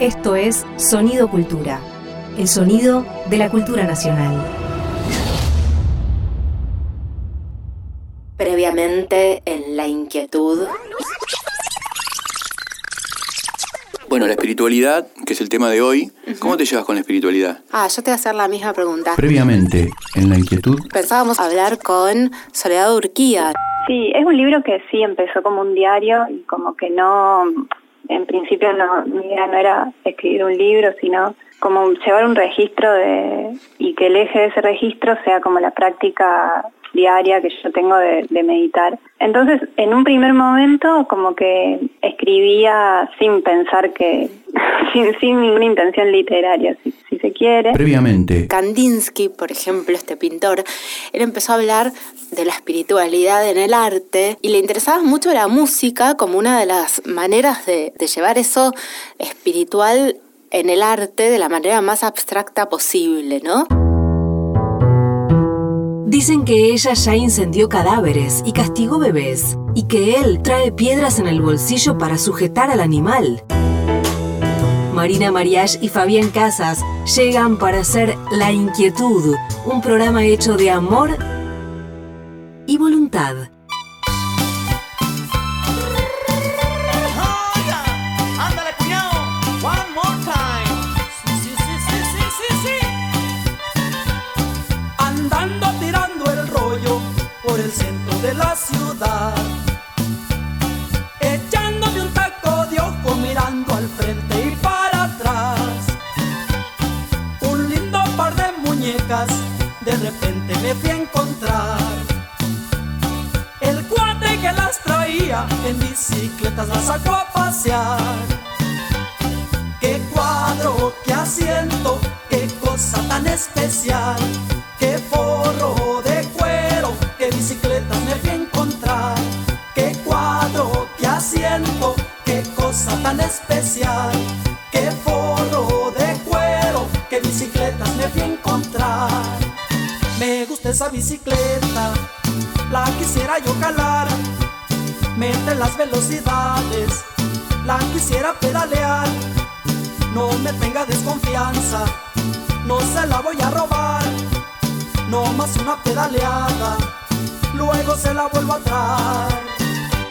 Esto es Sonido Cultura, el sonido de la cultura nacional. Previamente en la inquietud. Bueno, la espiritualidad, que es el tema de hoy. ¿Cómo te llevas con la espiritualidad? Ah, yo te voy a hacer la misma pregunta. Previamente, en la inquietud. Pensábamos hablar con Soledad Urquía. Sí, es un libro que sí empezó como un diario y como que no, en principio no, mi idea no era escribir un libro, sino como llevar un registro de y que el eje de ese registro sea como la práctica diaria que yo tengo de, meditar. Entonces, en un primer momento, como que escribía sin pensar que, sin, sin ninguna intención literaria, si, si, se quiere. Previamente. Kandinsky, por ejemplo, este pintor, él empezó a hablar de la espiritualidad en el arte y le interesaba mucho la música como una de las maneras de, de llevar eso espiritual en el arte de la manera más abstracta posible, ¿no? Dicen que ella ya incendió cadáveres y castigó bebés, y que él trae piedras en el bolsillo para sujetar al animal. Marina Mariach y Fabián Casas llegan para hacer La Inquietud, un programa hecho de amor y voluntad. Bicicletas las sacó a pasear. Qué cuadro, qué asiento, qué cosa tan especial, qué forro de bicicletas me fui a encontrar. Qué cuadro, qué asiento, qué cosa tan especial. Qué forro de cuero, qué bicicletas me fui a encontrar. Me gusta esa bicicleta, la quisiera yo calar. Mete las velocidades, la quisiera pedalear. No me tenga desconfianza, no se la voy a robar. No más una pedaleada luego se la vuelvo a traer.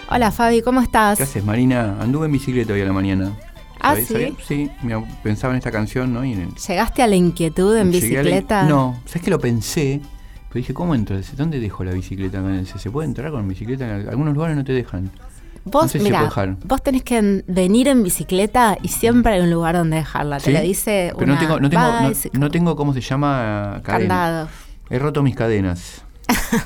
Hola Fabi, ¿cómo estás? ¿Qué haces, Marina? Anduve en bicicleta hoy a la mañana. ¿Ah, sí? Sí, pensaba en esta canción, ¿no? ¿Llegaste a la inquietud en bicicleta? No, ¿sabes que lo pensé? Pero dije, ¿cómo entro? ¿Dónde dejo la bicicleta? ¿Se puede entrar con bicicleta? En algunos lugares no te dejan. Vos, mira, vos tenés que venir en bicicleta y siempre hay un lugar donde dejarla. Te lo dice Pero no tengo, no tengo, no, tengo, ¿cómo se llama? Candado. He roto mis cadenas.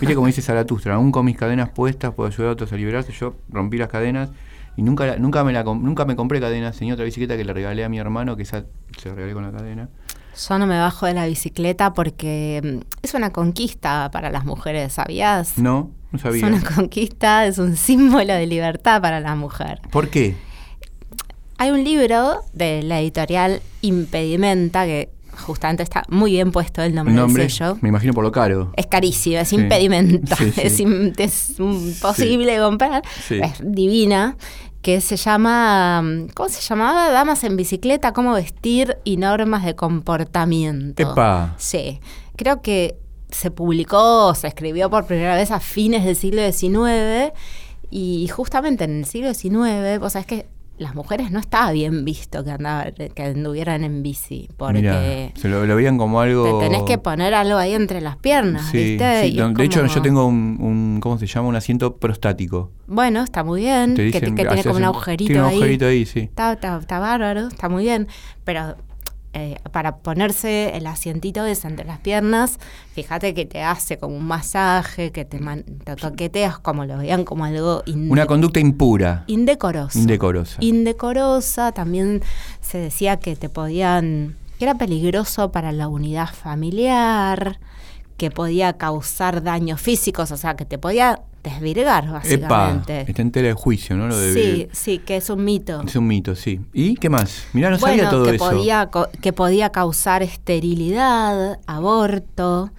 Viste como dice Zaratustra, aún con mis cadenas puestas puedo ayudar a otros a liberarse. Yo rompí las cadenas y nunca, nunca, me, la, nunca me compré cadenas. Tenía otra bicicleta que le regalé a mi hermano, que esa se regalé con la cadena. Yo no me bajo de la bicicleta porque mm, es una conquista para las mujeres, ¿sabías? No, no sabía. Es una conquista, es un símbolo de libertad para la mujer. ¿Por qué? Hay un libro de la editorial Impedimenta que justamente está muy bien puesto el nombre, del sello. Me imagino por lo caro. Es carísimo, es impedimento, Es, imposible comprar, es divina que se llama, ¿cómo se llamaba? Damas en bicicleta, cómo vestir y normas de comportamiento. Epa. Sí, creo que se publicó, se escribió por primera vez a fines del siglo XIX y justamente en el siglo XIX, vos sabés que las mujeres no estaba bien visto que andaban, que anduvieran en bici, porque se lo, veían como algo. Te tenés que poner algo ahí entre las piernas, ¿viste? de hecho, yo tengo un, ¿cómo se llama? Un asiento prostático. Bueno, está muy bien, que, tiene como un agujerito tiene un agujerito ahí, sí. Está, está bárbaro, está muy bien, pero eh, para ponerse el asientito ese entre las piernas, fíjate que te hace como un masaje, que te, toqueteas como lo vean como algo... Una conducta impura. Indecorosa. Indecorosa. Indecorosa, también se decía que te podían... que era peligroso para la unidad familiar, que podía causar daños físicos, o sea, que te podía desvirgar, básicamente. está entera de juicio, ¿no? Lo de sí, sí, que es un mito. Es un mito, sí. ¿Y qué más? Mirá, no sabía todo que eso. Podía, que podía causar esterilidad, aborto.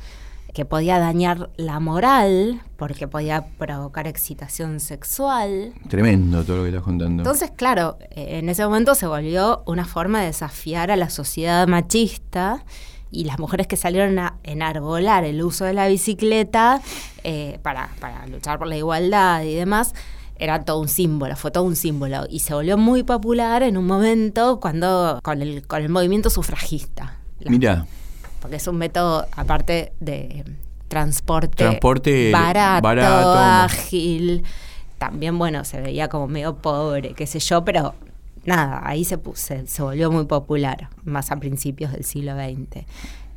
que podía dañar la moral porque podía provocar excitación sexual. Tremendo todo lo que estás contando. Entonces, claro, eh, en ese momento se volvió una forma de desafiar a la sociedad machista y las mujeres que salieron a enarbolar el uso de la bicicleta eh, para, para luchar por la igualdad y demás, era todo un símbolo, fue todo un símbolo. Y se volvió muy popular en un momento cuando con el, con el movimiento sufragista. Mira, Porque es un método, aparte de transporte, Transporte barato, barato. ágil. También, bueno, se veía como medio pobre, qué sé yo, pero nada, ahí se, pu- se, volvió muy popular, más a principios del siglo XX.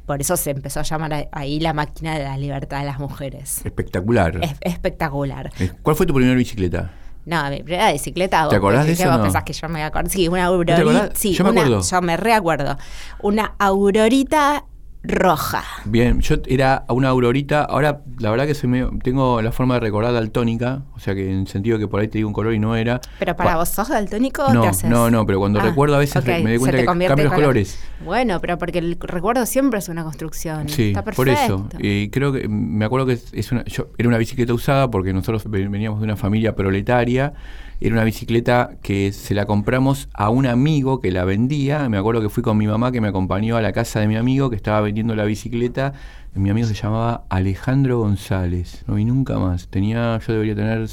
Por eso se empezó a llamar a- ahí la máquina de la libertad de las mujeres. espectacular. Es espectacular. Eh, ¿Cuál fue tu primera bicicleta? No, mi primera bicicleta. ¿Te acordás de eso vos no? pensás que yo me acuerdo? Sí, una aurorita. Sí, Yo me una- acuerdo. yo me reacuerdo. Una aurorita roja. Bien, yo era una aurorita, ahora la verdad que soy medio- tengo la forma de recordar daltónica, o sea que en sentido que por ahí te digo un color y no era. Pero para vos sos daltónico o No, te haces. no, no, pero cuando Ah, recuerdo a veces ok, me doy se cuenta que cambio los color. colores. Bueno, pero porque el recuerdo siempre es una construcción. Sí, Está por eso. perfecto. Y creo que me acuerdo que es una, yo, era una bicicleta usada porque nosotros ve- veníamos de una familia proletaria. Era una bicicleta que se la compramos a un amigo que la vendía. Me acuerdo que fui con mi mamá que me acompañó a la casa de mi amigo que estaba la bicicleta. Mi amigo se llamaba Alejandro González. No vi nunca más. Tenía, yo debería tener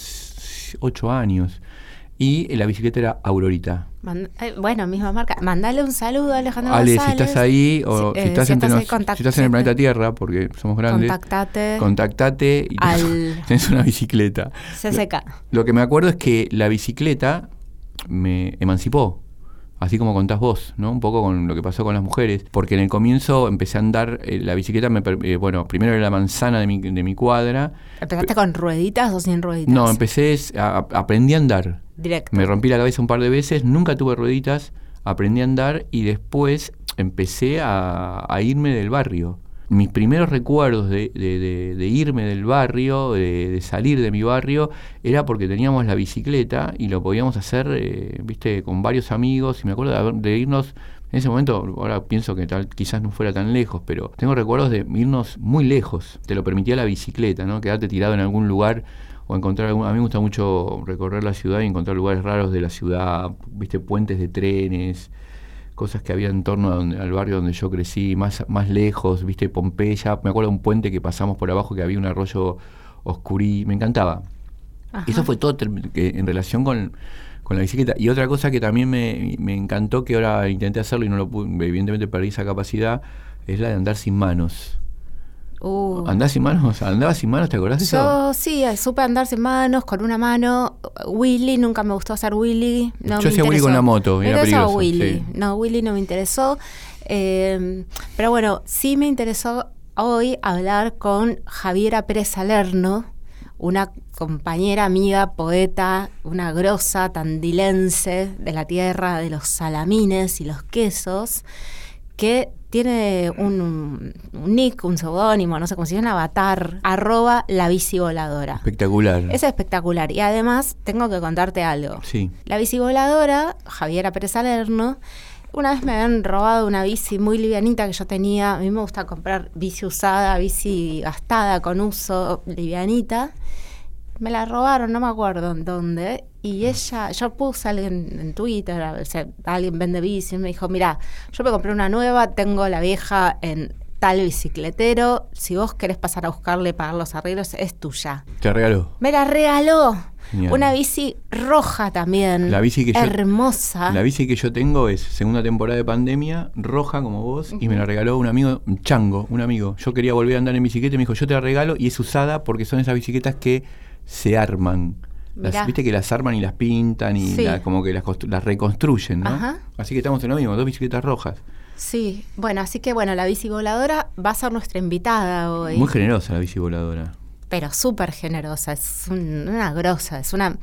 ocho años. Y la bicicleta era Aurorita. Mand- eh, bueno, misma marca. Mandale un saludo a Alejandro Ale, si González. estás ahí o si eh, estás, si estás nos- si estás en el planeta Tierra, porque somos grandes, Contactate. contactate y Al- tenés una bicicleta. CCK. Lo que me acuerdo es que la bicicleta me emancipó, así como contás vos, ¿no? Un poco con lo que pasó con las mujeres, porque en el comienzo empecé a andar, eh, la bicicleta, me, eh, bueno, primero era la manzana de mi, de mi cuadra, ¿Empezaste con rueditas o sin rueditas? no, empecé, a- a- aprendí a andar, Directo. me rompí la cabeza un par de veces, nunca tuve rueditas, aprendí a andar y después empecé a, a irme del barrio. Mis primeros recuerdos de, de- de- de irme del barrio, de, salir de mi barrio, era porque teníamos la bicicleta y lo podíamos hacer, eh, viste, con varios amigos. Y me acuerdo de irnos, en ese momento, ahora pienso que tal quizás no fuera tan lejos, pero tengo recuerdos de irnos muy lejos. Te lo permitía la bicicleta, ¿no? Quedarte tirado en algún lugar o encontrar algún, a mí me gusta mucho recorrer la ciudad y encontrar lugares raros de la ciudad, viste puentes de trenes, cosas que había en torno donde- al barrio donde yo crecí, más, más lejos, viste Pompeya, me acuerdo de un puente que pasamos por abajo que había un arroyo oscurí, me encantaba. Ajá. Eso fue todo en relación con, con la bicicleta. Y otra cosa que también me, me encantó, que ahora intenté hacerlo y no lo pude, evidentemente perdí esa capacidad, es la de andar sin manos. Uh. ¿Andás sin manos? ¿Andabas sin manos? ¿Te acordás de eso? Yo sí, eh, supe andar sin manos, con una mano. Willy, nunca me gustó hacer Willy. No Yo hacía Willy con la moto, era peligroso, Willy. sí. No, Willy no me interesó. Eh, pero bueno, sí me interesó hoy hablar con Javiera Pérez Salerno, una compañera, amiga, poeta, una grosa tandilense de la tierra de los salamines y los quesos, que tiene un, un nick, un seudónimo, no sé cómo se llama, un avatar, arroba la bici voladora. Espectacular. Es espectacular. Y además tengo que contarte algo. Sí. La bici voladora, Javiera Pérez Salerno, una vez me habían robado una bici muy livianita que yo tenía. A mí me gusta comprar bici usada, bici gastada, con uso, livianita. Me la robaron, no me acuerdo en dónde. Y ella, yo puse a alguien en Twitter, o sea, alguien vende bici, y me dijo, mira, yo me compré una nueva, tengo la vieja en tal bicicletero, si vos querés pasar a buscarle pagar los arreglos, es tuya. Te regaló. Me la regaló. Genial. Una bici roja también. La bici que yo- Hermosa. La bici que yo tengo es segunda temporada de pandemia, roja como vos, y me la regaló un amigo, un chango, un amigo. Yo quería volver a andar en bicicleta y me dijo, yo te la regalo, y es usada porque son esas bicicletas que se arman. Las-. Viste que las arman y las pintan y Sí. la- como que las, las reconstruyen, ¿no? Ajá. Así que estamos en lo mismo, dos bicicletas rojas. Sí, bueno, así que bueno, la bici voladora va a ser nuestra invitada hoy. Muy generosa la bici voladora. pero súper generosa, es un- una grosa, es una...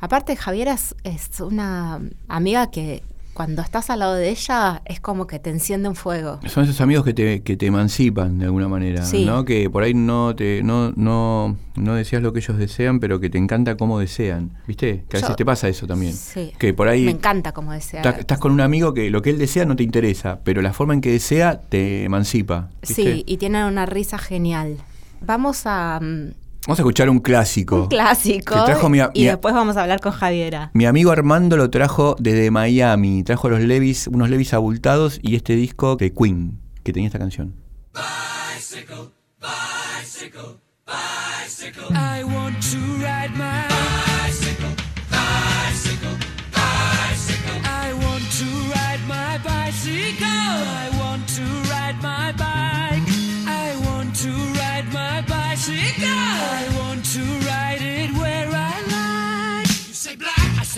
Aparte Javiera es, es una amiga que cuando estás al lado de ella es como que te enciende un fuego. Son esos amigos que te, que te emancipan de alguna manera, Sí. ¿no? Que por ahí no te no, no, no deseas lo que ellos desean, pero que te encanta cómo desean. ¿Viste? Que a Yo- veces te pasa eso también. Sí. Que por ahí Me encanta como desea. ta- estás con un amigo que lo que él desea no te interesa, pero la forma en que desea te emancipa. ¿viste? Sí, y tiene una risa genial. Vamos a mm, Vamos a escuchar un clásico. un clásico Que trajo mi a- y mi después vamos a hablar con Javiera. Mi amigo Armando lo trajo desde Miami. Trajo los Levis, unos Levis abultados y este disco de Queen, que tenía esta canción. I want to ride my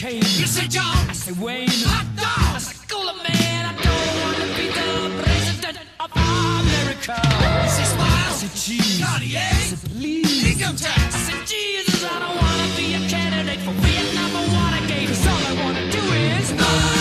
Kane. You say John, I say Wayne. Hot dog, I say Cooler Man. I don't want to be the president of America. You say Smile, I say Cheese. Cartier, I say Please. Income tax, I say Jesus. I don't want to be a candidate for Vietnam or Watergate. 'Cause all I want to do is bicycle,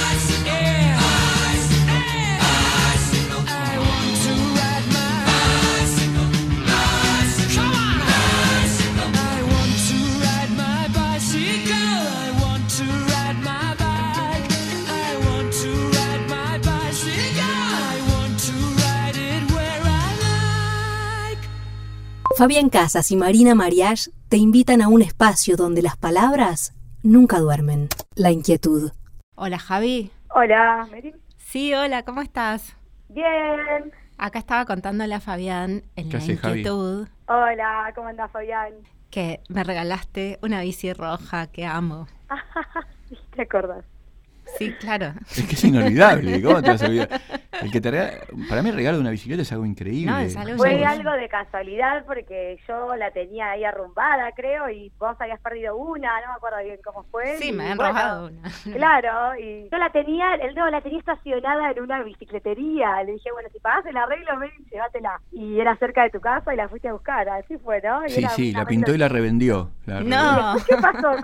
Fabián Casas y Marina Mariage te invitan a un espacio donde las palabras nunca duermen. La inquietud. Hola Javi. Hola, Mary. Sí, hola, ¿cómo estás? Bien. Acá estaba contándole a Fabián en ¿Qué la Javi? inquietud Hola, ¿cómo andás, Fabián? que me regalaste una bici roja que amo. ¿Te acordás? Sí, claro. Es que es inolvidable. ¿Cómo te vas a olvidar? El que te regala- para mí el regalo de una bicicleta es algo increíble. No, es algo Fue algo de casualidad porque yo la tenía ahí arrumbada, creo, y vos habías perdido una, no me acuerdo bien cómo fue. Sí, me han bueno, robado una. Claro, y yo la tenía, el no, la tenía estacionada en una bicicletería. Le dije, bueno, si pagás el arreglo, ven y llévatela. Y era cerca de tu casa y la fuiste a buscar, así fue, ¿no? Y Sí, era sí, la pintó y la revendió. La No. ¿Qué pasó?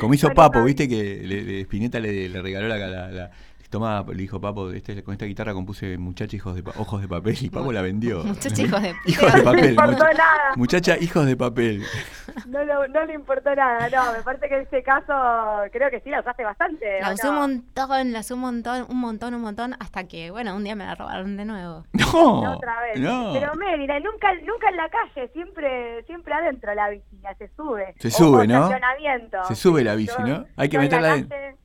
Como hizo Papo, viste que le, le- Spinetta le, le regaló la, la, la- toma, le dijo Papo, este, con esta guitarra compuse muchacha hijos de pa- ojos de papel y Papo la vendió. Muchacha, hijos de- hijos de No le papel. importó mucha- nada. muchacha hijos de papel. No, lo- no le importó nada, no, me parece que en este caso creo que sí la usaste bastante. La ¿o usé un no? montón, la usé un montón, un montón, un montón, hasta que, bueno, un día me la robaron de nuevo. No, No, otra vez. no. Pero Mérida, nunca, nunca en la calle, siempre, siempre adentro la bici, ya se sube. Se sube, o ¿no? Se sube la bici, ¿no? Hay que meterla en- calle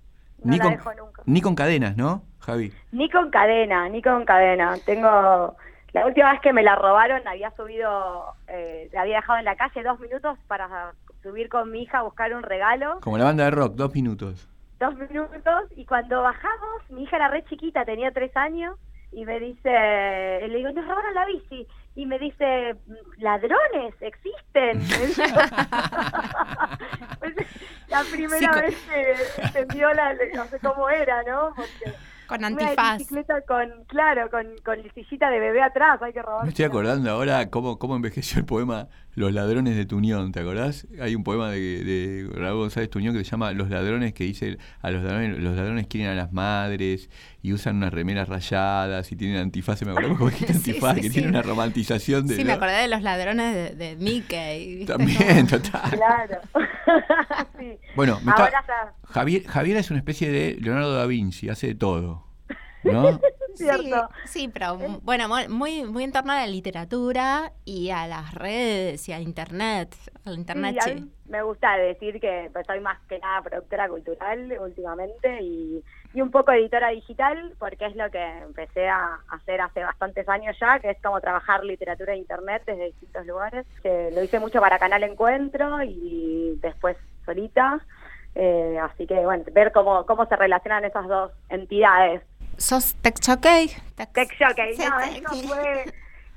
No ni, la con, dejo nunca. ni con cadenas, ¿no, Javi? Ni con cadena, ni con cadena. Tengo. La última vez que me la robaron había subido, eh, la había dejado en la calle dos minutos para subir con mi hija a buscar un regalo. Como la banda de rock, dos minutos. Dos minutos y cuando bajamos, mi hija era re chiquita, tenía tres años, y me dice, le digo, nos robaron la bici. Y me dice, ladrones, existen. la primera vez que entendió la, no sé cómo era, ¿no? Porque con antifaz. bicicleta con, claro, con, con sillita de bebé atrás, hay que robar. Me estoy acordando ahora cómo, cómo envejeció el poema Los ladrones de Tuñón, ¿te acordás? Hay un poema de, de Raúl González Tuñón que se llama Los ladrones que dice a los ladrones, los ladrones quieren a las madres y usan unas remeras rayadas y tienen antifaz, me acuerdo cómo es antifaz, que tiene una romantización de... Sí, me acordé de los ladrones de, Mickey. También, total. Claro. Bueno, Javier, Javier es una especie de Leonardo da Vinci, hace de todo. ¿No? Sí, sí, pero bueno, muy, muy en torno a la literatura y a las redes y a internet. Al internet, sí, me gusta decir que pues, soy más que nada productora cultural últimamente y, y, un poco editora digital, porque es lo que empecé a hacer hace bastantes años ya, que es como trabajar literatura e internet desde distintos lugares. lo hice mucho para Canal Encuentro y después solita. Eh, así que, bueno, ver cómo, cómo se relacionan esas dos entidades ¿Sos Tech Jockey? Tech Jockey, no, eso fue...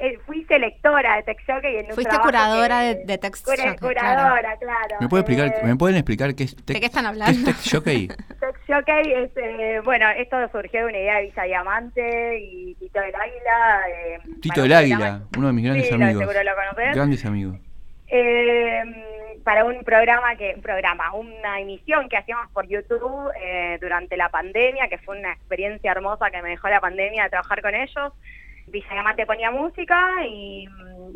Eh, fui selectora de Tech Jockey en un Fuiste curadora de, de Tech Jockey. Curadora, claro. ¿Me, puede explicar, eh, ¿Me pueden explicar qué es Tech, ¿De qué están hablando? Tech Jockey? Tech Jockey es, eh, bueno, esto surgió de una idea de Villa Diamante y Tito del Águila. Eh, Tito del Águila, uno de mis grandes sí, amigos. seguro lo conoces. Grandes amigos. Eh, para un programa que programa, una emisión que hacíamos por YouTube eh, durante la pandemia, que fue una experiencia hermosa que me dejó la pandemia de trabajar con ellos. Villamate ponía música y,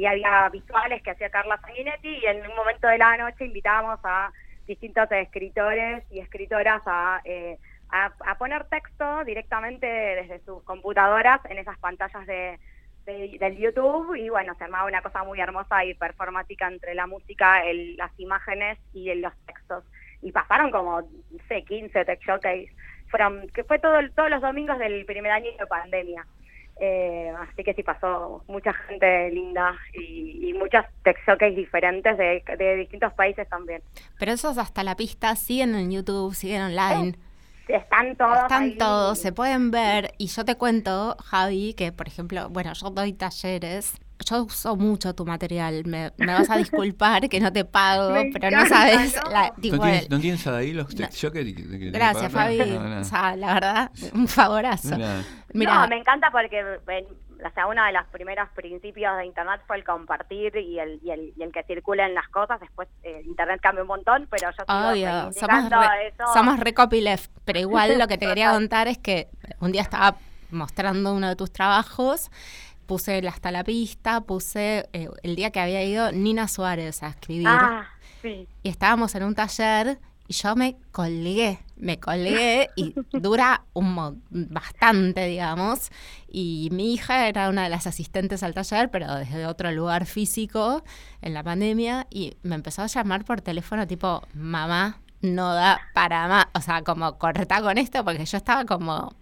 había visuales que hacía Carla Sanguinetti y en un momento de la noche invitábamos a distintos escritores y escritoras a, eh, a poner texto directamente desde sus computadoras en esas pantallas de, del YouTube y bueno, se armaba una cosa muy hermosa y performática entre la música, el, las imágenes y los textos. Y pasaron como, no sé, 15 tech showcase. Fueron, que fue todo, todos los domingos del primer año de pandemia. Eh, así que sí pasó mucha gente linda y, y muchas tech showcase diferentes de, de, distintos países también. Pero esos hasta la pista siguen en YouTube, siguen online. Están todos. Están todos, se pueden ver. Y yo te cuento, Javi, que por ejemplo, bueno, yo doy talleres. Yo uso mucho tu material. Me, vas a disculpar que no te pago, pero no sabes. ¿No? La, ¿No, tienes, ahí los no. que, Gracias, Fabi. O sea, la verdad, un favorazo. Mira. No, me encanta porque o sea, uno de los primeros principios de Internet fue el compartir y el, y el, y el que circulen las cosas. Después eh, Internet cambia un montón, pero yo Obvio, somos re, eso. somos re pero igual lo que te quería contar es que un día estaba mostrando uno de tus trabajos puse hasta la pista, puse eh, el día que había ido Nina Suárez a escribir. Ah, sí. Y estábamos en un taller y yo me colgué, me colgué y dura un bastante, digamos. Y mi hija era una de las asistentes al taller, pero desde otro lugar físico en la pandemia y me empezó a llamar por teléfono tipo, mamá, no da para más, o sea, como corta con esto porque yo estaba como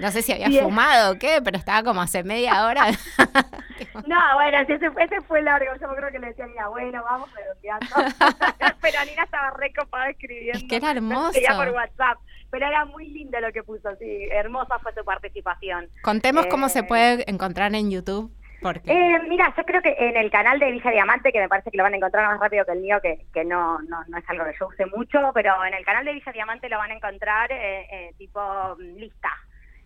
no sé si había fumado o qué, pero estaba como hace media hora. no, bueno, ese, ese fue largo. Yo creo que le decía a bueno, vamos redondeando. pero Nina estaba recopada escribiendo. Es que era hermoso. por WhatsApp. Pero era muy lindo lo que puso, sí. Hermosa fue su participación. Contemos cómo se eh, puede encontrar en YouTube. Eh, mira, yo creo que en el canal de Villa Diamante, que me parece que lo van a encontrar más rápido que el mío, que, no, no, no es algo que yo use mucho, pero en el canal de Villa Diamante lo van a encontrar eh, eh, tipo mm, lista.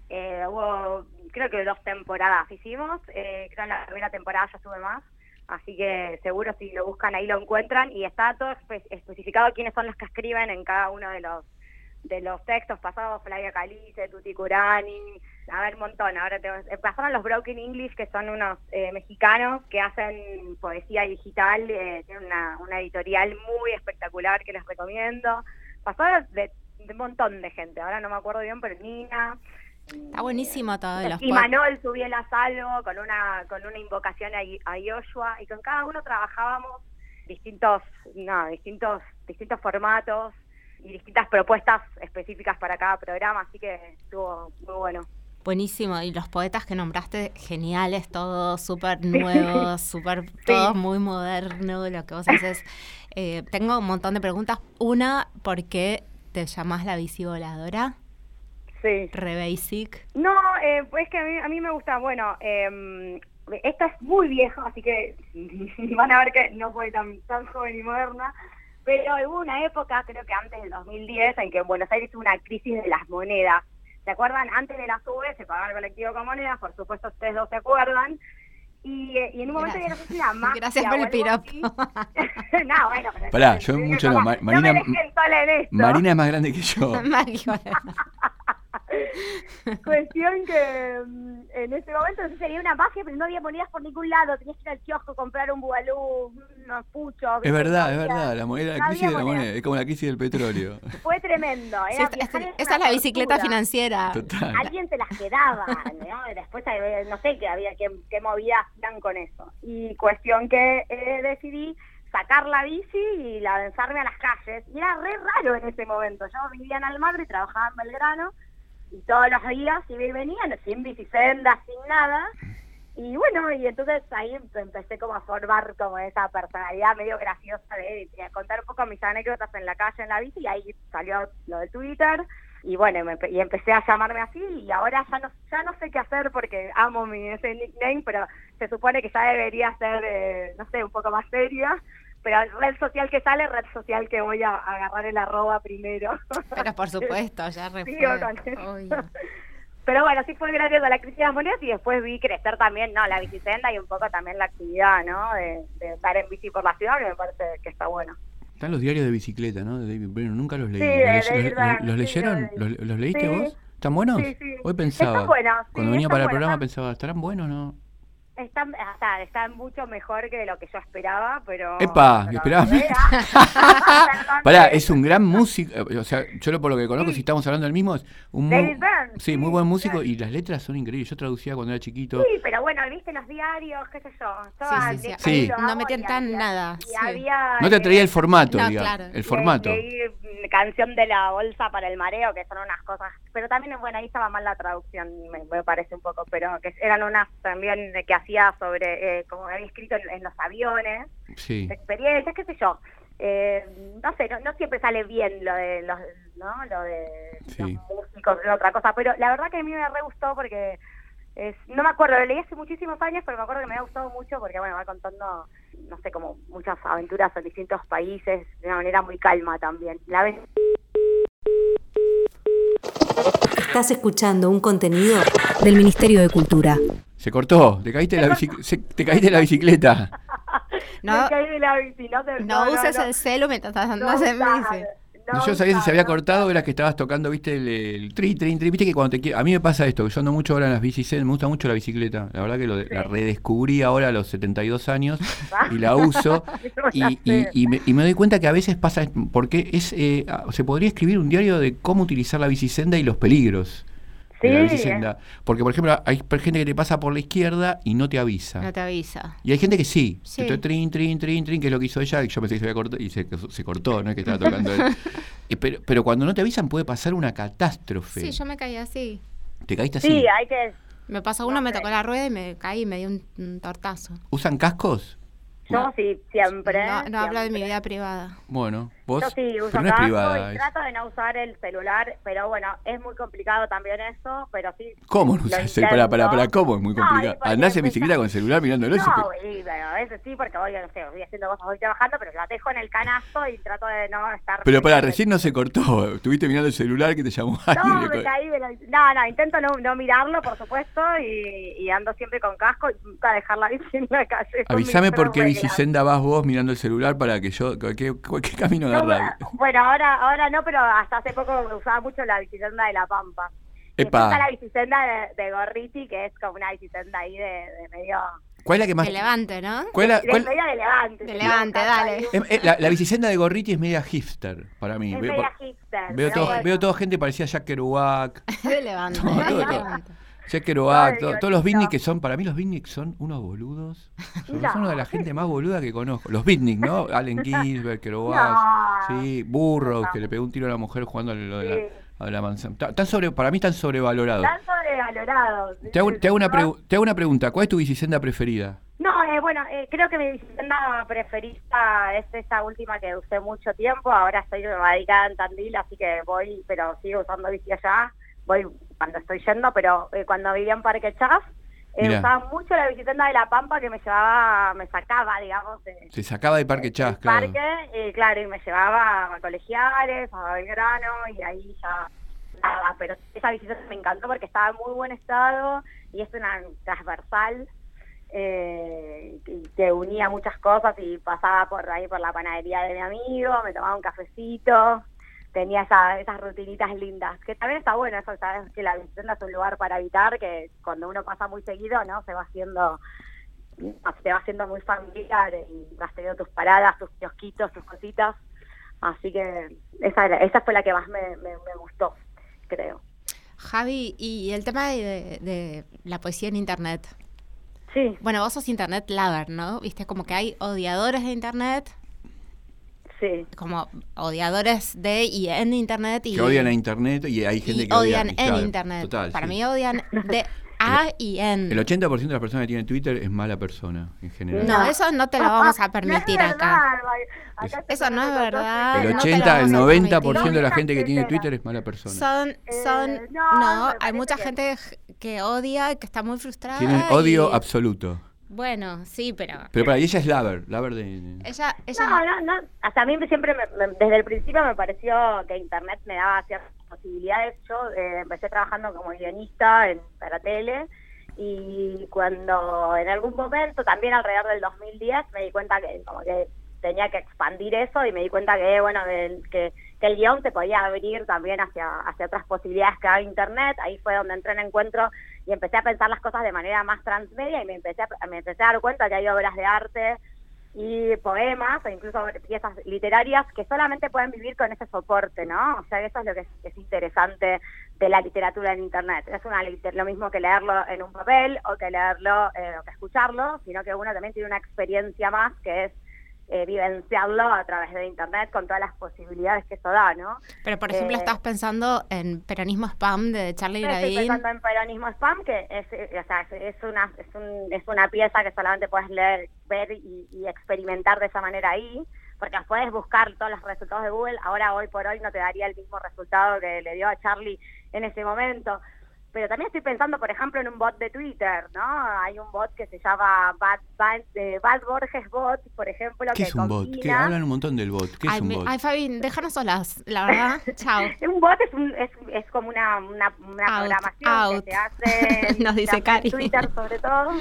Eh, hubo, creo que dos temporadas hicimos, creo en la primera temporada ya sube más, así que seguro si lo buscan ahí lo encuentran y está todo especificado quiénes son los que escriben en cada uno de los de los textos pasados, Flavia Calice, Tuti Curani, a ver, un montón. Ahora te, eh, pasaron los Broken English, que son unos eh, mexicanos que hacen poesía digital, eh, tienen una, una, editorial muy espectacular que les recomiendo. Pasaron de, de, un montón de gente, ahora no me acuerdo bien, pero Nina, Está buenísimo todo. Los y Manol subió el salvo con una, con una invocación a, a Joshua y con cada uno trabajábamos distintos, no, distintos, distintos formatos y distintas propuestas específicas para cada programa, así que estuvo muy bueno. Buenísimo, y los poetas que nombraste, geniales, todos súper nuevos, súper, todos muy modernos, lo que vos haces. Eh, tengo un montón de preguntas. Una, ¿por qué te llamas la bici voladora? Sí. Re basic. No, eh, pues que a mí, a mí me gusta, bueno, eh, esta es muy vieja, así que van a ver que no fue tan, tan joven y moderna, pero hubo una época, creo que antes del 2010, en que en Buenos Aires hubo una crisis de las monedas. ¿Se acuerdan? Antes de la SUBE se pagaba el colectivo con monedas, por supuesto ustedes dos se acuerdan. Y, eh, y en un momento Gracias. no si era magia Gracias por el piropo. no, bueno, pero Pará, yo mucho no, Ma- Marina- me en esto. Marina es más grande que yo. Cuestión que mm, en ese momento sé, sería una magia, pero no había monedas por ningún lado. Tenías que ir al kiosco, comprar un bubalú, unos puchos. Es verdad, es verdad, la moneda, la no crisis de la moneda. moneda, es como la crisis del petróleo. Fue tremendo. Sí, esta- esa es la bicicleta financiera. Total. Alguien se las quedaba, ¿no? Después eh, no sé qué había, qué, qué movidas hacían con eso. Y cuestión que eh, decidí sacar la bici y lanzarme a las calles. Y era re raro en ese momento. Yo vivía en Almagro y trabajaba en Belgrano. Y todos los días iba y venían, sin bicicenda, sin nada. Y bueno, y entonces ahí empecé como a formar como esa personalidad medio graciosa de, contar un poco mis anécdotas en la calle, en la bici, y ahí salió lo de Twitter. Y bueno, me y empecé a llamarme así y ahora ya no ya no sé qué hacer porque amo mi ese nickname, pero se supone que ya debería ser, eh, no sé, un poco más seria. Pero red social que sale, red social que voy a agarrar el arroba primero. Pero por supuesto, ya re Sigo fue, con eso. obvio. Pero bueno, sí fue gracias a la crisis de las monedas y después vi crecer también, ¿no? La bicicenda y un poco también la actividad, ¿no? De, de estar en bici por la ciudad, que me parece que está bueno. Están los diarios de bicicleta, ¿no? De David Brennan, nunca los leí. Sí, ¿Los, los- Brennan, los sí, leyeron? ¿Los, los leíste Sí. vos? ¿Están buenos? Sí, sí. Hoy Están pensaba, buenos, sí, cuando venía para el programa pensaba, ¿estarán buenos o no? Están, o sea, están mucho mejor que lo que yo esperaba, pero... ¡Epa! pero- Esperaba. Perdón, Pará, eh. es un gran músico, eh, o sea, yo lo por lo que conozco, Sí. si estamos hablando del mismo, es un mu- David Byrne, sí, sí, muy buen músico claro. y las letras son increíbles. Yo traducía cuando era chiquito. Sí, pero bueno, viste los diarios, qué sé yo. estaba- Sí, sí, de- No metían tan había- nada, había, No te eh, traía el formato, No, digamos, claro. el formato. Leí, mm, canción de la bolsa para el mareo, que son unas cosas, pero también, bueno, ahí estaba mal la traducción, me, me parece un poco, pero que eran unas también de que hacía sobre, eh, como había escrito en, en los aviones, Sí. experiencias, qué sé yo. Eh, no sé, no, no siempre sale bien lo de los, ¿no? Lo de Sí. los músicos, de otra cosa, pero la verdad que a mí me re gustó porque es, no me acuerdo, lo leí hace muchísimos años, pero me acuerdo que me ha gustado mucho porque, bueno, va contando, no sé, como muchas aventuras en distintos países de una manera muy calma también. La ves Estás escuchando un contenido del Ministerio de Cultura. Se cortó, te caíste de la, bici- se- te caíste de la bicicleta. No, me caí de la bici, no, te- no uses no, el celu mientras estás andando no en bici. no yo sabía si se había cortado, era que estabas tocando, viste, el, el tri, tri, tri, viste que cuando te A mí me pasa esto, que yo ando mucho ahora en las bicis, me gusta mucho la bicicleta. La verdad que lo de- la redescubrí ahora a los 72 años y la uso. y, y- y me, y me doy cuenta que a veces pasa, porque es eh, se podría escribir un diario de cómo utilizar la bicisenda y los peligros. De la Sí. Porque, por ejemplo, hay gente que te pasa por la izquierda y no te avisa. No te avisa. Y hay gente que sí, Sí. que estoy trin, trin, trin, trin, que es lo que hizo ella, y yo pensé que se había cortado, y se, se cortó, no es que estaba tocando él. Eh, pero, pero cuando no te avisan puede pasar una catástrofe. Sí, yo me caí así. ¿Te caíste así? Sí, hay que... Me pasó uno, me tocó la rueda y me caí y me dio un, un tortazo. ¿Usan cascos? Yo sí, siempre. No, no hablo de mi vida privada. Bueno, vos. Yo sí uso pero no es casco privada. y trato de no usar el celular, pero bueno, es muy complicado también eso, pero sí. ¿Cómo no usas el Para, para. ¿cómo? Es muy No, complicado. porque Andás en me bicicleta con el celular mirándolo. No, y, bueno, a veces sí, porque voy, no sé, voy haciendo cosas, voy trabajando, pero la dejo en el canasto y trato de no estar... Pero para, recién no se cortó. Estuviste mirando el celular que te llamó No, alguien. me caí de la- No, no, intento no, no mirarlo, por supuesto, y, y ando siempre con casco y nunca dejar la bici en la calle. Avísame por qué bicisenda vas vos mirando el celular para que yo. ¿Qué, qué, qué camino No, bueno, ahora ahora no, pero hasta hace poco usaba mucho la bicicenda de La Pampa. Y Epa. está la bicicenda de, de Gorriti, que es como una bicicenda ahí de, de medio... ¿Cuál es la que más.? De levante, ¿no? ¿Cuál es la, De cuál- medio de levante. De levante, dale. ahí. Eh, la, la bicicenda de Gorriti es media hipster para mí. Es Veo, media hipster. veo, todo, bueno. veo toda gente parecía Jack Kerouac. De levante. Todo, de todo, todo. Todo- Dios todos los mío. beatnik que son, para mí los beatnik son unos boludos. Son, No. son una de la gente más boluda que conozco. Los beatnik, ¿no? Allen Ginsberg, Kerouac, No. sí, Burroughs, No. que le pegó un tiro a la mujer jugando a lo de la, Sí. a la manzana. Ta- Tan sobre, para mí están sobrevalorados. Están sobrevalorados. Te hago, te hago una te hago una pregunta, ¿cuál es tu bicicenda preferida? No, eh, bueno, eh, creo que mi bicicleta preferida es esa última que usé mucho tiempo. Ahora estoy radicada en Tandil, así que voy, pero sigo usando bici allá. voy cuando estoy yendo, pero eh, cuando vivía en Parque Chas, eh, usaba mucho la bicicleta de La Pampa que me llevaba, me sacaba, digamos, de, Se sacaba de Parque Chas, claro. parque, y claro, y me llevaba a colegiales, a Belgrano, y ahí ya nada, pero esa bicicleta me encantó porque estaba en muy buen estado y es una transversal eh, y te unía muchas cosas y pasaba por ahí por la panadería de mi amigo, me tomaba un cafecito, tenía esa- esas rutinitas lindas, que también está bueno eso, sabes que la bicicleta es un lugar para evitar, que cuando uno pasa muy seguido, ¿no? Se va haciendo se va haciendo muy familiar y vas teniendo tus paradas, tus kiosquitos, tus cositas. Así que esa, era- esa fue la que más me, me, me gustó, creo. Javi, y el tema de, de la poesía en internet. Sí, Bueno, vos sos internet lover, ¿no? Viste, como que hay odiadores de internet, sí. como odiadores de y en internet y Que odian a internet y hay gente y que odia- odian en claro, internet. total, Para sí. mí odian de a y en. El 80% de las personas que tienen Twitter es mala persona, en general. No, eso no te lo vamos a permitir No es acá. verdad, acá Eso no es verdad. El no te lo 80, el vamos a 90% de la gente que tiene No, Twitter es mala persona. Son, son, Eh, no, no, hay mucha que- gente que odia, que está muy frustrada. Tienen odio y- absoluto. Bueno, sí, pero Pero para ella es lover, lover de... ella, ella No, no, no. Hasta a mí siempre, me- me- desde el principio me pareció que Internet me daba ciertas posibilidades. Yo eh, empecé trabajando como guionista en, para tele y cuando en algún momento, también alrededor del 2010, me di cuenta que como que tenía que expandir eso y me di cuenta que, bueno, del- que, que el guion se podía abrir también hacia, hacia otras posibilidades que da Internet. Ahí fue donde entré en encuentro y empecé a pensar las cosas de manera más transmedia y me empecé a, me empecé a dar cuenta que hay obras de arte y poemas o incluso piezas literarias que solamente pueden vivir con ese soporte, ¿no? O sea, eso es lo que es, es interesante de la literatura en Internet. Es una lo mismo que leerlo en un papel o que leerlo eh, o que escucharlo, sino que uno también tiene una experiencia más que es eh, vivenciarlo a través de Internet con todas las posibilidades que eso da, ¿no? Pero, por ejemplo, Eh, estás pensando en Peronismo Spam de Charlie Estoy Gradín. pensando en peronismo spam, que es, eh, o sea, es, es una es, un- es una pieza que solamente puedes leer, ver y, y experimentar de esa manera ahí, porque puedes buscar todos los resultados de Google. Ahora, hoy por hoy, no te daría el mismo resultado que le dio a Charlie en ese momento. Pero también estoy pensando, por ejemplo, en un bot de Twitter, ¿no? Hay un bot que se llama Bad, Bad, eh, Bad Borges Bot, por ejemplo, ¿Qué que es un bot? Hablan un montón del bot. ¿Qué es Ay, un me- bot? ay, Fabi, déjanos solas, la verdad. Chao. Un bot es, un- es, es como una, una, una Out, programación out. que se hace en- Nos dice se hace en Cari. Twitter sobre todo.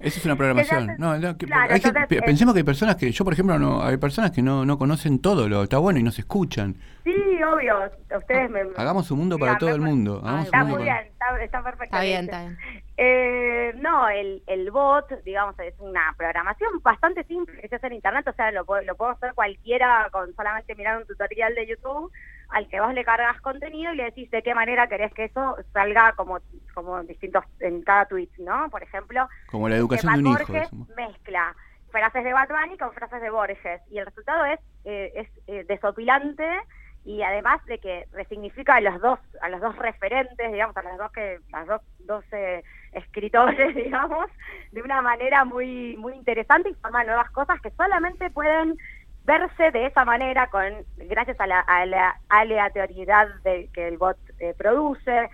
Eso es una programación. No, no, que- Claro, hay que- entonces, eh, pensemos que hay personas que, yo por ejemplo, no, hay personas que no, no conocen todo lo está bueno y no se escuchan. Sí, obvio. Ustedes me... Hagamos un mundo para todo el mundo. Está muy bien, está, está perfecto. Está bien, está bien. Eh, no, el, el bot, digamos, es una programación bastante simple que se hace en internet, o sea, lo, puede- lo puedo hacer cualquiera con solamente mirar un tutorial de YouTube al que vos le cargas contenido y le decís de qué manera querés que eso salga como, como distintos en cada tweet, ¿no? Por ejemplo, Como la educación de un hijo. Mezcla frases de Bad Bunny con frases de Borges y el resultado es, eh, es eh, desopilante y además de que resignifica a los dos a los dos referentes digamos a los dos que las dos, dos eh, escritores digamos de una manera muy muy interesante y forma nuevas cosas que solamente pueden verse de esa manera con gracias a la, a la aleatoriedad de, que el bot eh, produce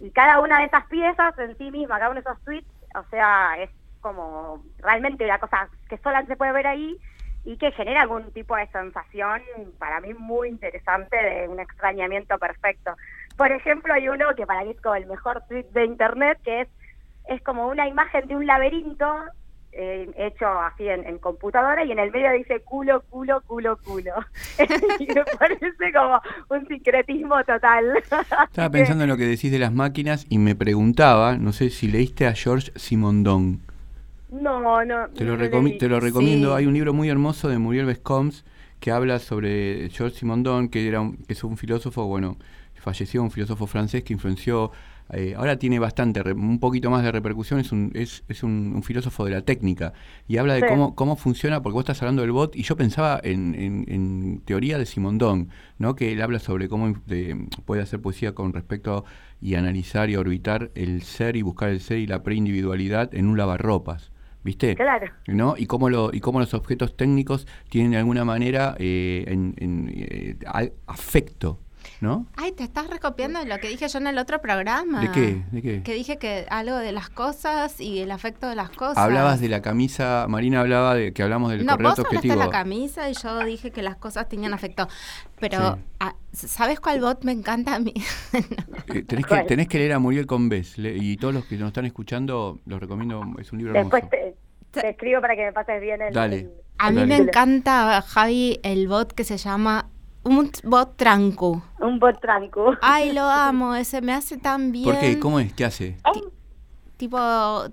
y cada una de esas piezas en sí misma cada uno de esos tweets o sea es como realmente una cosa que solamente se puede ver ahí y que genera algún tipo de sensación para mí muy interesante de un extrañamiento perfecto. Por ejemplo, hay uno que para mí es como el mejor tweet de internet, que es, es como una imagen de un laberinto eh, hecho así en, en computadora y en el medio dice culo, culo, culo, culo. y me parece como un sincretismo total. Estaba pensando en lo que decís de las máquinas y me preguntaba, no sé si leíste a George Simondon. No, no. Te lo, no te lo recomiendo. Sí. Hay un libro muy hermoso de Muriel Vescombs que habla sobre George Simondon, que era un, que es un filósofo, bueno, falleció, un filósofo francés que influenció, eh, ahora tiene bastante, un poquito más de repercusión, es un, es, es un, un filósofo de la técnica y habla de Sí. cómo, cómo funciona, porque vos estás hablando del bot y yo pensaba en, en- en teoría de Simondon, ¿no? que él habla sobre cómo de- puede hacer poesía con respecto y analizar y orbitar el ser y buscar el ser y la preindividualidad en un lavarropas. ¿Viste? Claro. ¿no? Y cómo, lo, y cómo los objetos técnicos tienen de alguna manera eh, en, en, eh, afecto. ¿No? Ay, te estás recopiando de lo que dije yo en el otro programa. ¿De qué? ¿De qué? Que dije que algo de las cosas y el afecto de las cosas. Hablabas de la camisa, Marina hablaba de que hablamos del no, correlato vos hablaste objetivo. de la camisa y yo dije que las cosas tenían afecto. Pero, Sí. ah, ¿sabes cuál bot me encanta a mí? Eh, tenés, que, ¿Cuál? tenés que leer a Muriel Conves le- y todos los que nos están escuchando, los recomiendo, es un libro Después hermoso. te, te escribo para que me pases bien el... Dale. el- a mí Dale. me encanta, Javi, el bot que se llama un bot trancu. un bot tranco. Ay, lo amo, ese me hace tan bien. ¿Por qué? ¿Cómo es? ¿Qué hace? Tipo,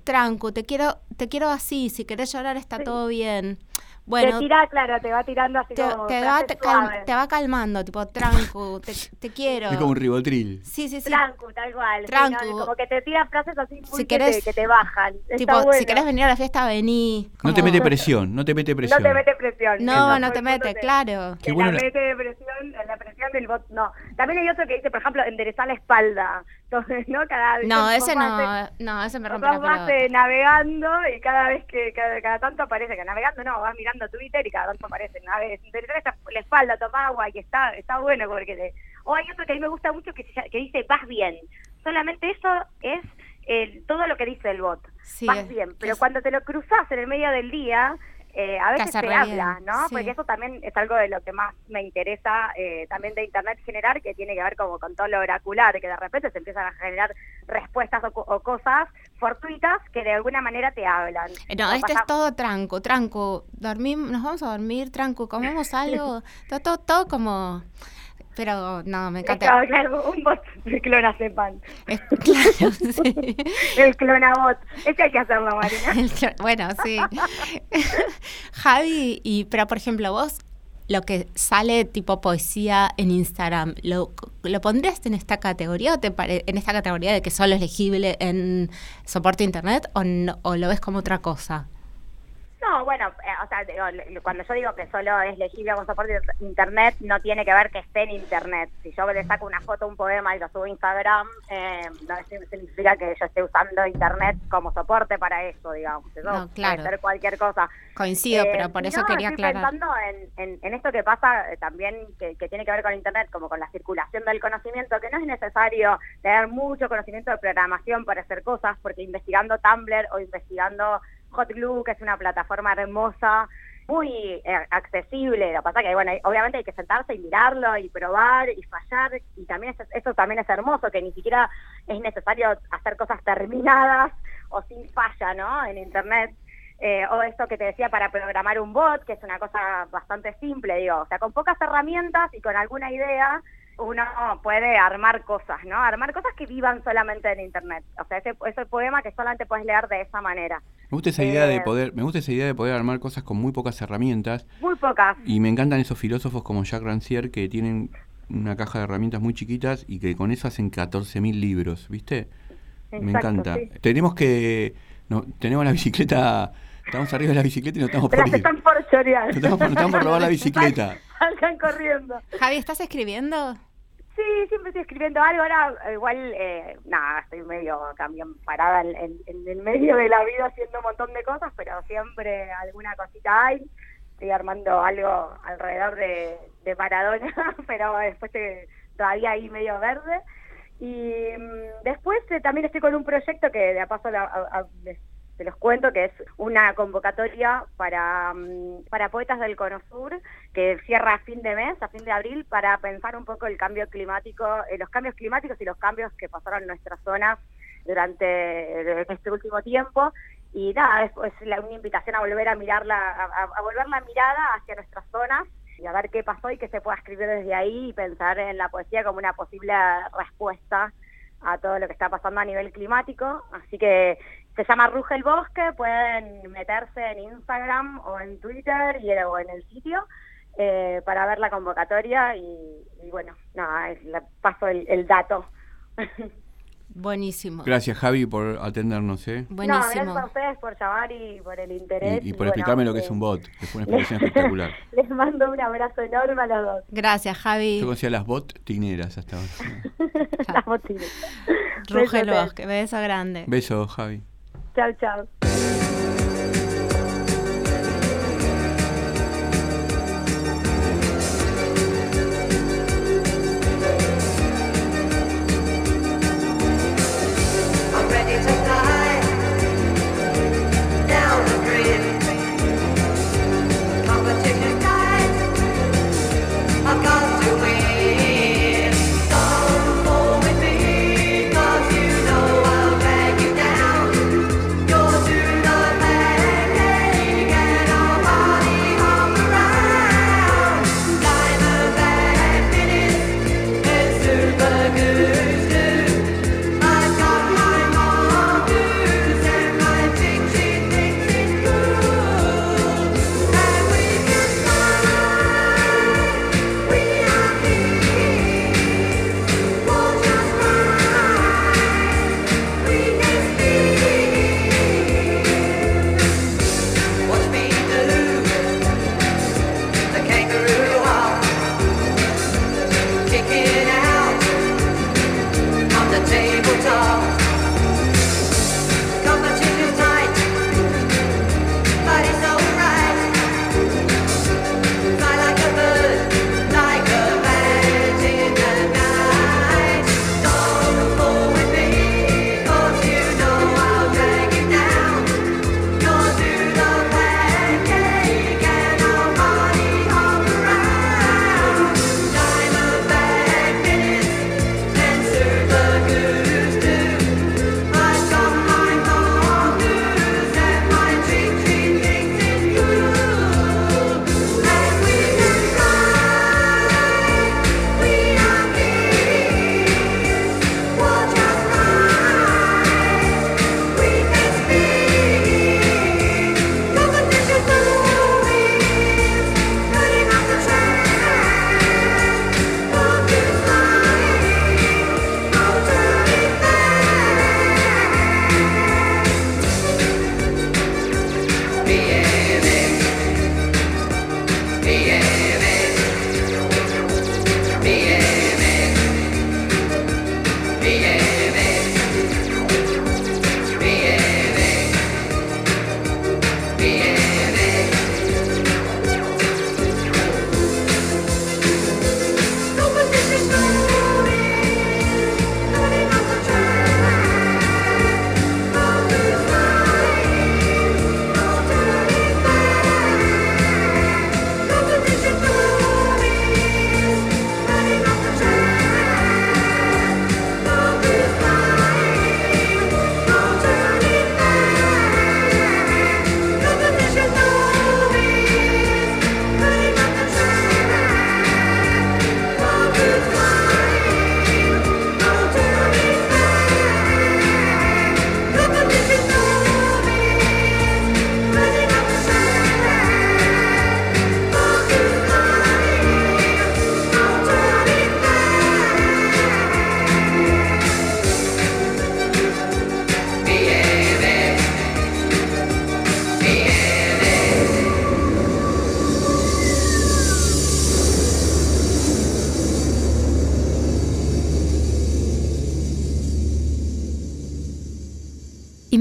trancu, te quiero, te quiero así, si querés llorar está todo bien. Bueno, te tira, claro, te va tirando así te, como te va, cal- te va calmando, tipo, trancu, te, te quiero. Es como un ribotril. Sí, sí, sí. Trancu, tal cual. sí. ¿no? Como que te tira frases así muy Si que, querés- te, que te bajan. Está Tipo, bueno. si querés venir a la fiesta, vení. No te Como- mete presión, no te mete No presión. te mete presión. No, no te mete, claro. Qué en bueno la la- mete de presión, la presión del bot, no. También hay otro que dice, por ejemplo, enderezar la espalda. Entonces, ¿no? Cada vez No, ese no, eh, no, ese me rompe la vas eh, navegando y cada vez que, cada, cada tanto aparece, que navegando no, vas mirando Twitter y cada tanto aparece, enderezar esta- la espalda, toma agua y está, está bueno porque te... O hay otro que a mí me gusta mucho que, dice, vas bien. Solamente eso es el, todo lo que dice el bot. Sí, vas bien, pero es- cuando te lo cruzas en el medio del día, eh, a veces re habla, ¿no? sí. Porque eso también es algo de lo que más me interesa eh, también de Internet generar, que tiene que ver como con todo lo oracular, que de repente se empiezan a generar respuestas o, o cosas fortuitas que de alguna manera te hablan. Eh, No, Como este pasa- es todo tranco, tranco. Dormir, nos vamos a dormir, tranco, comemos algo. todo, todo, todo como. Pero no, me encanta. Claro, claro, un bot de clonazepam. Es- claro, sí. El clonabot. Ese hay que hacerlo, Marina. Bueno, sí. Javi, y, pero por ejemplo, vos, lo que sale tipo poesía en Instagram, ¿lo, lo pondrías en esta categoría o te pare- en esta categoría de que solo es legible en soporte internet o, no- o lo ves como otra cosa? No, bueno, eh, o sea, digo, cuando yo digo que solo es legible con soporte internet, no tiene que ver que esté en internet. Si yo le saco una foto, un poema y lo subo a Instagram, eh, no significa que yo esté usando internet como soporte para eso, digamos. Eso No, claro. puede ser cualquier cosa. Coincido, Eh, pero por eso no, quería estoy aclarar. pensando en, en- en esto que pasa eh, también, que, que tiene que ver con Internet, como con la circulación del conocimiento, que no es necesario tener mucho conocimiento de programación para hacer cosas, porque investigando Tumblr o investigando Hot Glue, que es una plataforma hermosa, muy eh, accesible, lo que pasa que, bueno, obviamente hay que sentarse y mirarlo y probar y fallar, y también es- eso también es hermoso, que ni siquiera es necesario hacer cosas terminadas o sin falla, ¿no? En Internet. Eh, o esto que te decía para programar un bot, que es una cosa bastante simple, digo, o sea, con pocas herramientas y con alguna idea, uno puede armar cosas, ¿no? Armar cosas que vivan solamente en Internet. O sea, ese, ese poema que solamente puedes leer de esa manera. Me gusta esa idea de Eh, poder, me gusta esa idea de poder armar cosas con muy pocas herramientas Muy pocas. y me encantan esos filósofos como Jacques Rancière que tienen una caja de herramientas muy chiquitas y que con eso hacen 14.000 libros, ¿viste? me Exacto, encanta. sí. Tenemos que no, tenemos la bicicleta, estamos arriba de la bicicleta y nos estamos Pero por se ir. están por chorear. Nos estamos, nos estamos por robar la bicicleta. Salgan corriendo. Javi, ¿estás escribiendo? Sí, siempre estoy escribiendo algo. Ahora, eh, igual, eh, nada, estoy medio también parada en, en- en el medio de la vida haciendo un montón de cosas, pero siempre alguna cosita hay. Estoy armando algo alrededor de, de Maradona, pero después eh, todavía ahí medio verde. Y mm, después eh, también estoy con un proyecto que de a paso la- a- a- les- te los cuento, que es una convocatoria para, mm, para poetas del Cono Sur, que cierra a fin de mes, a fin de abril, para pensar un poco el cambio climático, eh, los cambios climáticos y los cambios que pasaron en nuestra zona durante eh, este último tiempo. Y nada, es, una invitación a volver a mirarla, a, a- volver la mirada hacia nuestras zonas y a ver qué pasó y que se pueda escribir desde ahí y pensar en la poesía como una posible respuesta a todo lo que está pasando a nivel climático. Así que se llama Ruge el Bosque, pueden meterse en Instagram o en Twitter y, o en el sitio eh, para ver la convocatoria y, y bueno, nada, le paso el, el dato. Buenísimo. Gracias Javi por atendernos, ¿eh? No, Buenísimo. gracias a ustedes por llamar y por el interés. Y, y por explicarme lo que eh, es un bot, que fue una explicación espectacular. Les mando un abrazo enorme a los dos. Gracias, Javi. Yo conocía las bot tineras hasta ahora. Las el Besotes. bosque. Beso grande. Beso, Javi. Chao, chao.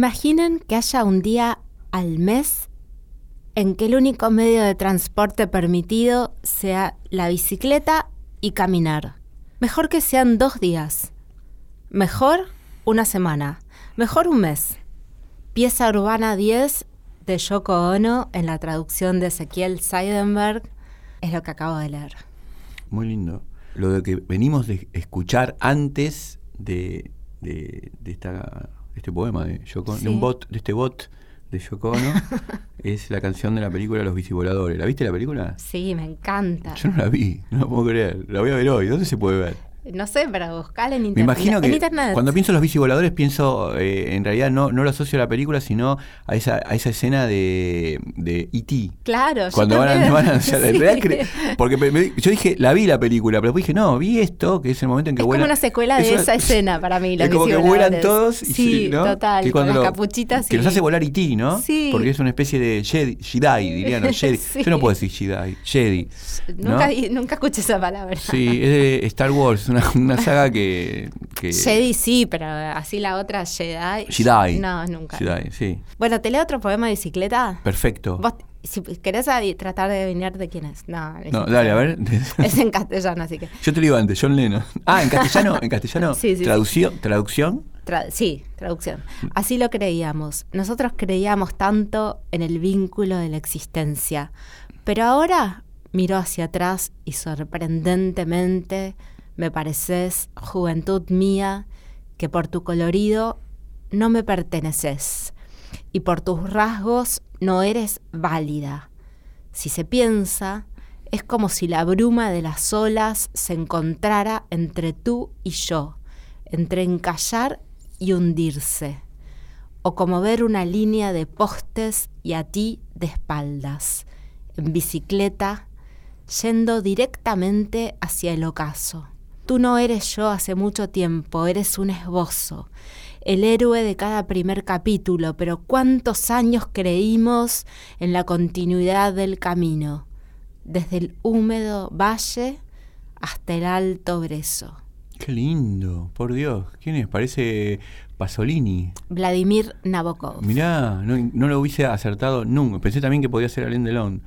Imaginen que haya un día al mes en que el único medio de transporte permitido sea la bicicleta y caminar. Mejor que sean dos días. Mejor una semana. Mejor un mes. Pieza Urbana 10 de Yoko Ono en la traducción de Ezequiel Seidenberg es lo que acabo de leer. Muy lindo. Lo de que venimos de escuchar antes de, de, de esta, este poema de Yoko de un bot, de este bot de Yoko Ono, es la canción de la película Los Bicivoladores. ¿La viste la película? Sí, me encanta. Yo no la vi, no la puedo creer. La voy a ver hoy. ¿Dónde se puede ver? No sé, pero buscala en Me internet. imagino en que internet. cuando pienso en los bicivoladores pienso, eh, en realidad no, no lo asocio a la película, sino a esa, a esa escena de, de E.T. Claro, yo Cuando van a, van a Sí. porque me- me- yo dije, la vi la película, pero después dije, no, vi esto, que es el momento en que Es como vuelan. una secuela de es una- esa escena para mí. Los es como que vuelan todos y sí, ¿no? total, Que con cuando las lo- capuchitas. Que los hace volar E.T., ¿no? Sí. Porque es una especie de Jedi, Jedi dirían los Jedi. Sí. Yo no puedo decir Jedi, Jedi. ¿no? Nunca, nunca escuché esa palabra. Sí, es de Star Wars, una, una saga que... que Jedi sí, pero así la otra Jedi. Jedi. No, nunca. Jedi, sí. Bueno, ¿te leo otro poema de bicicleta? Perfecto. Vos, si querés tratar de adivinar de quién es. No, es No, dale, a ver. Es en castellano, así que. Yo te lo digo antes, John Lennon. Ah, en castellano, en castellano. Sí, sí, sí. traducción, traducción. Tra- sí, traducción. Así lo creíamos. Nosotros creíamos tanto en el vínculo de la existencia. Pero ahora miro hacia atrás y sorprendentemente me pareces, juventud mía, que por tu colorido no me perteneces y por tus rasgos no eres válida. Si se piensa, es como si la bruma de las olas se encontrara entre tú y yo, entre encallar y hundirse, o como ver una línea de postes y a ti de espaldas, en bicicleta, yendo directamente hacia el ocaso. Tú no eres yo hace mucho tiempo, eres un esbozo, el héroe de cada primer capítulo, pero cuántos años creímos en la continuidad del camino, desde el húmedo valle hasta el alto brezo. Qué lindo, por Dios. ¿Quién es? Parece Pasolini. Vladimir Nabokov. Mirá, no, no lo hubiese acertado nunca. Pensé también que podía ser Alain Delon,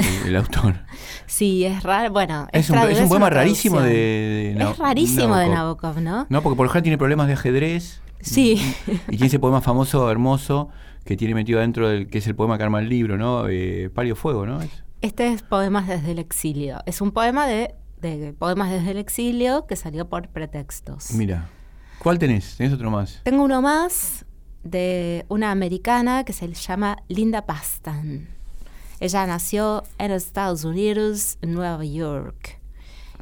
el, el autor. Sí, es raro. Bueno, Es un, tradu- es un poema rarísimo de, de Es rarísimo de Nabokov. ¿no? No, porque por ejemplo tiene problemas de ajedrez. Sí. Y tiene ese poema famoso, hermoso, que tiene metido adentro del que es el poema que arma el libro, ¿no? Eh, Palio Fuego, ¿no? Es- Este es Poemas desde el exilio. Es un poema de, de Poemas desde el exilio que salió por pretextos. Mira. ¿Cuál tenés? ¿Tenés otro más? Tengo uno más de una americana que se llama Linda Pastan. Ella nació en Estados Unidos, en Nueva York.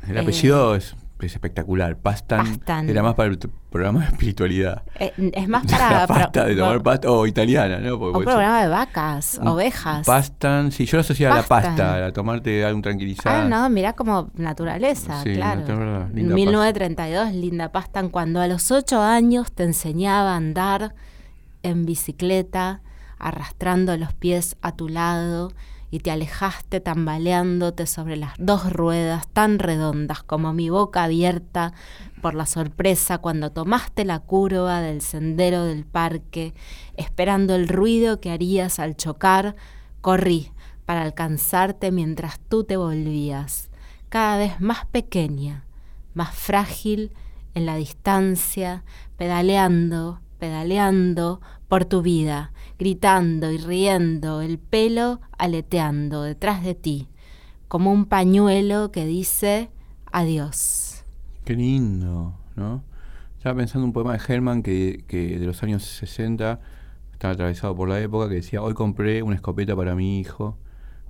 El Eh, apellido es, es espectacular. Pastan, Pastan. era más para el programa de espiritualidad. Eh, es más para... la pasta de tomar pasta o italiana, ¿no? Porque un puede ser- programa de vacas, Un ovejas. Pastan, sí, yo lo asociaba a la pasta, a tomarte algún tranquilizante. Ah, no, mira como naturaleza, Sí, claro. en Linda 1932, Linda Pastan, cuando a los ocho años te enseñaba a andar en bicicleta, arrastrando los pies a tu lado y te alejaste tambaleándote sobre las dos ruedas tan redondas como mi boca abierta por la sorpresa cuando tomaste la curva del sendero del parque, esperando el ruido que harías al chocar, corrí para alcanzarte mientras tú te volvías, cada vez más pequeña, más frágil en la distancia, pedaleando, pedaleando por tu vida, gritando y riendo, el pelo aleteando detrás de ti, como un pañuelo que dice adiós. Qué lindo, ¿no? Estaba pensando un poema de Herman que, que de los años 60 estaba atravesado por la época que decía, hoy compré una escopeta para mi hijo.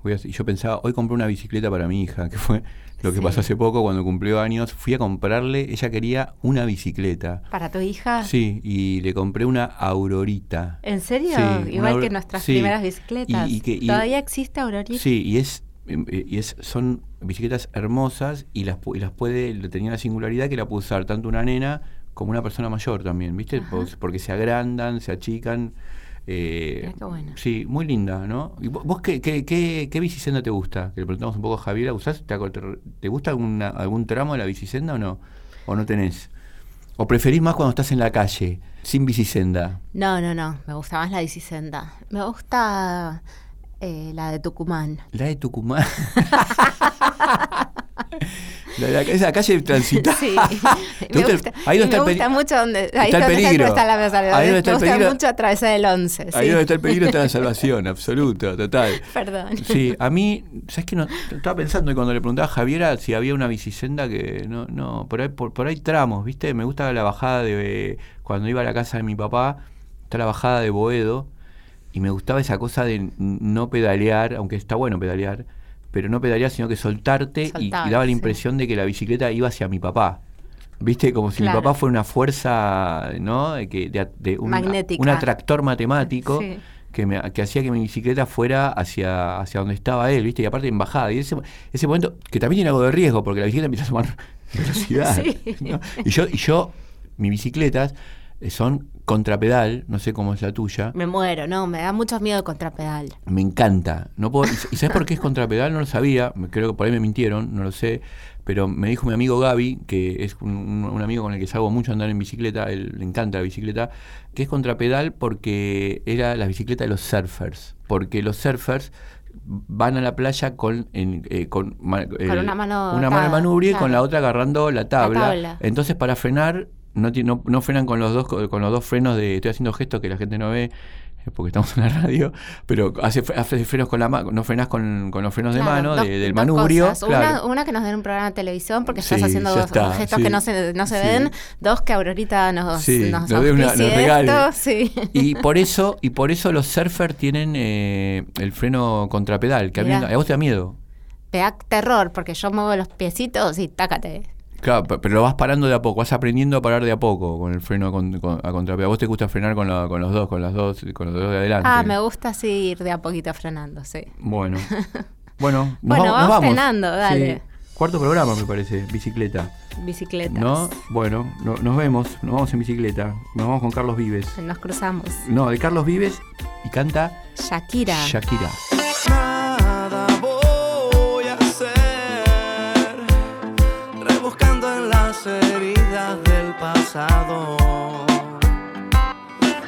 Y yo pensaba, hoy compré una bicicleta para mi hija, que fue lo que Sí. pasó hace poco cuando cumplió años. Fui a comprarle, ella quería una bicicleta. ¿Para tu hija? Sí, y le compré una Aurorita. ¿En serio? Sí, Igual que nuestras sí. primeras bicicletas. Y- y que- y- ¿Todavía existe Aurorita? Sí, y es em, eh, y es son bicicletas hermosas y las y las puede tenía la singularidad que la puede usar tanto una nena como una persona mayor también, ¿viste? Ajá. Porque se agrandan, se achican. Eh, qué. Sí, muy linda, ¿no? ¿Y vo- vos qué, qué, qué, qué bicisenda te gusta? Que le preguntamos un poco a Javier, ¿usás? ¿Te, te, gusta alguna, algún tramo de la bicisenda o no? ¿O no tenés? ¿O preferís más cuando estás en la calle, sin bicisenda? No, no, no. Me gusta más la bicisenda. Me gusta eh, la de Tucumán. La de Tucumán. La de la- esa calle transitada. Sí. ¿Te me gusta el- ahí donde está me el gusta mucho donde. Ahí está el peligro. está la mesa. Ahí donde está me el gusta peligro. mucho atravesar el 11. Ahí sí. donde está el peligro está la salvación, absoluto, total. Perdón. Sí, a mí, ¿sabes qué? No, estaba pensando y cuando le preguntaba a Javiera si había una bicisenda que no, no, por ahí, por, por ahí tramos, ¿viste? Me gusta la bajada de cuando iba a la casa de mi papá, está la bajada de Boedo, y me gustaba esa cosa de no pedalear, aunque está bueno pedalear, pero no pedalear, sino que soltarte y- daba la sí. impresión de que la bicicleta iba hacia mi papá. ¿Viste? Como si Claro. mi papá fuera una fuerza, ¿no? Que, de, de un, Magnética. un atractor matemático Sí. que, me, que hacía que mi bicicleta fuera hacia, hacia donde estaba él, ¿viste? Y aparte en bajada. Y ese, ese momento, que también tiene algo de riesgo, porque la bicicleta empieza a tomar velocidad. Sí. ¿no? Y yo, y yo, mis bicicletas son contrapedal, no sé cómo es la tuya. Me muero, no, me da mucho miedo contrapedal. Me encanta. No puedo, ¿Y sabes por qué es contrapedal? No lo sabía. Creo que por ahí me mintieron, no lo sé. Pero me dijo mi amigo Gaby, que es un, amigo con el que salgo mucho a andar en bicicleta, él le encanta la bicicleta, que es contrapedal porque era la bicicleta de los surfers. Porque los surfers van a la playa con, en- eh, con, el- una mano una mano en manubrio y con la otra agarrando la tabla. tabla. Entonces para frenar no, ti- no, no frenan con los dos co- con los dos frenos de estoy haciendo gestos que la gente no ve eh, porque estamos en la radio, pero hace, fre- hace frenos con la mano, no frenas con, con los frenos de mano, dos- de- del manubrio. claro. Una, una que nos den un programa de televisión porque estás haciendo dos está, gestos sí. que no se, no se Sí. ven. Dos, que Aurorita nos, nos, nos una- nos regale. Y por eso, y por eso los surfers tienen eh, el freno contrapedal, que a, mí, a vos te da miedo. Te da terror porque yo muevo los piecitos y tácate. Claro, pe- pero lo vas parando de a poco, vas aprendiendo a parar de a poco con el freno con, con- a contrapedal. A vos te gusta frenar con, la- con los dos, con las dos, con los dos de adelante. Ah, me gusta así ir de a poquito frenando, sí. Bueno. Bueno, nos Bueno, vamos, nos vamos vamos. frenando, dale. Sí. Cuarto programa, me parece, bicicleta. Bicicletas. ¿No? Bueno, no- nos vemos, nos vamos en bicicleta. Nos vamos con Carlos Vives. Nos cruzamos. No, de Carlos Vives y canta Shakira. Shakira. Pasado.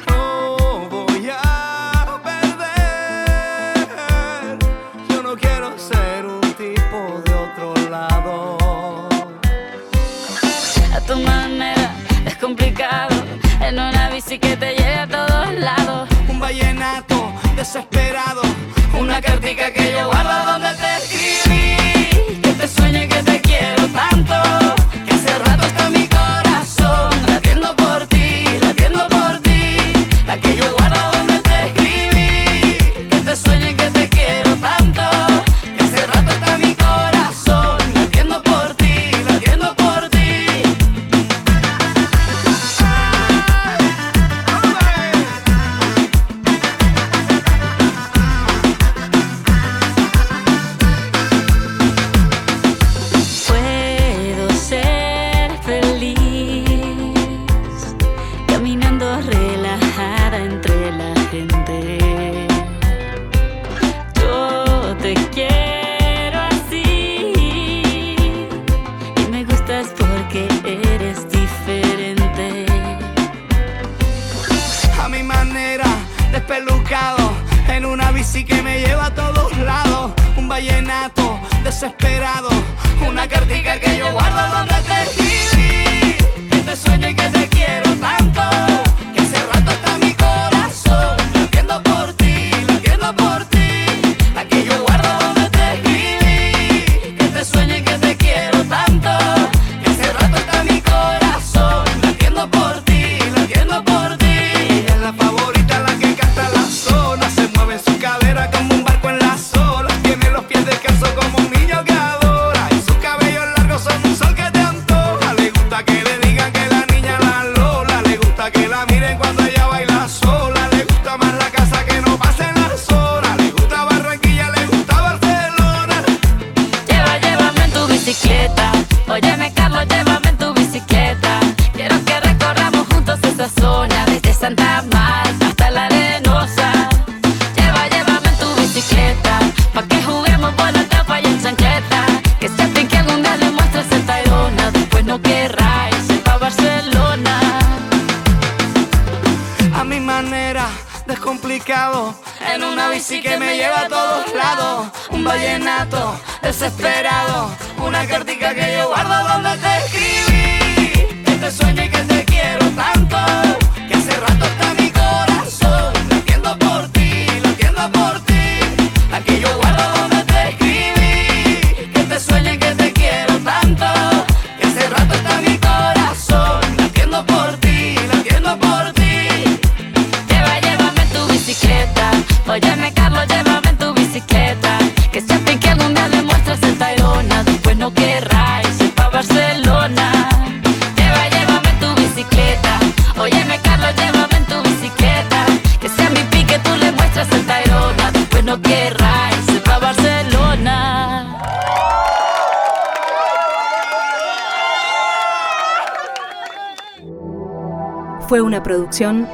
No voy a perder, yo no quiero ser un tipo de otro lado. a tu manera es complicado en una bici que te lleve a todos lados Un vallenato desesperado, una cartica que yo guardo donde te escribí. que te sueño y que te quiero tanto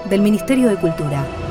del Ministerio de Cultura.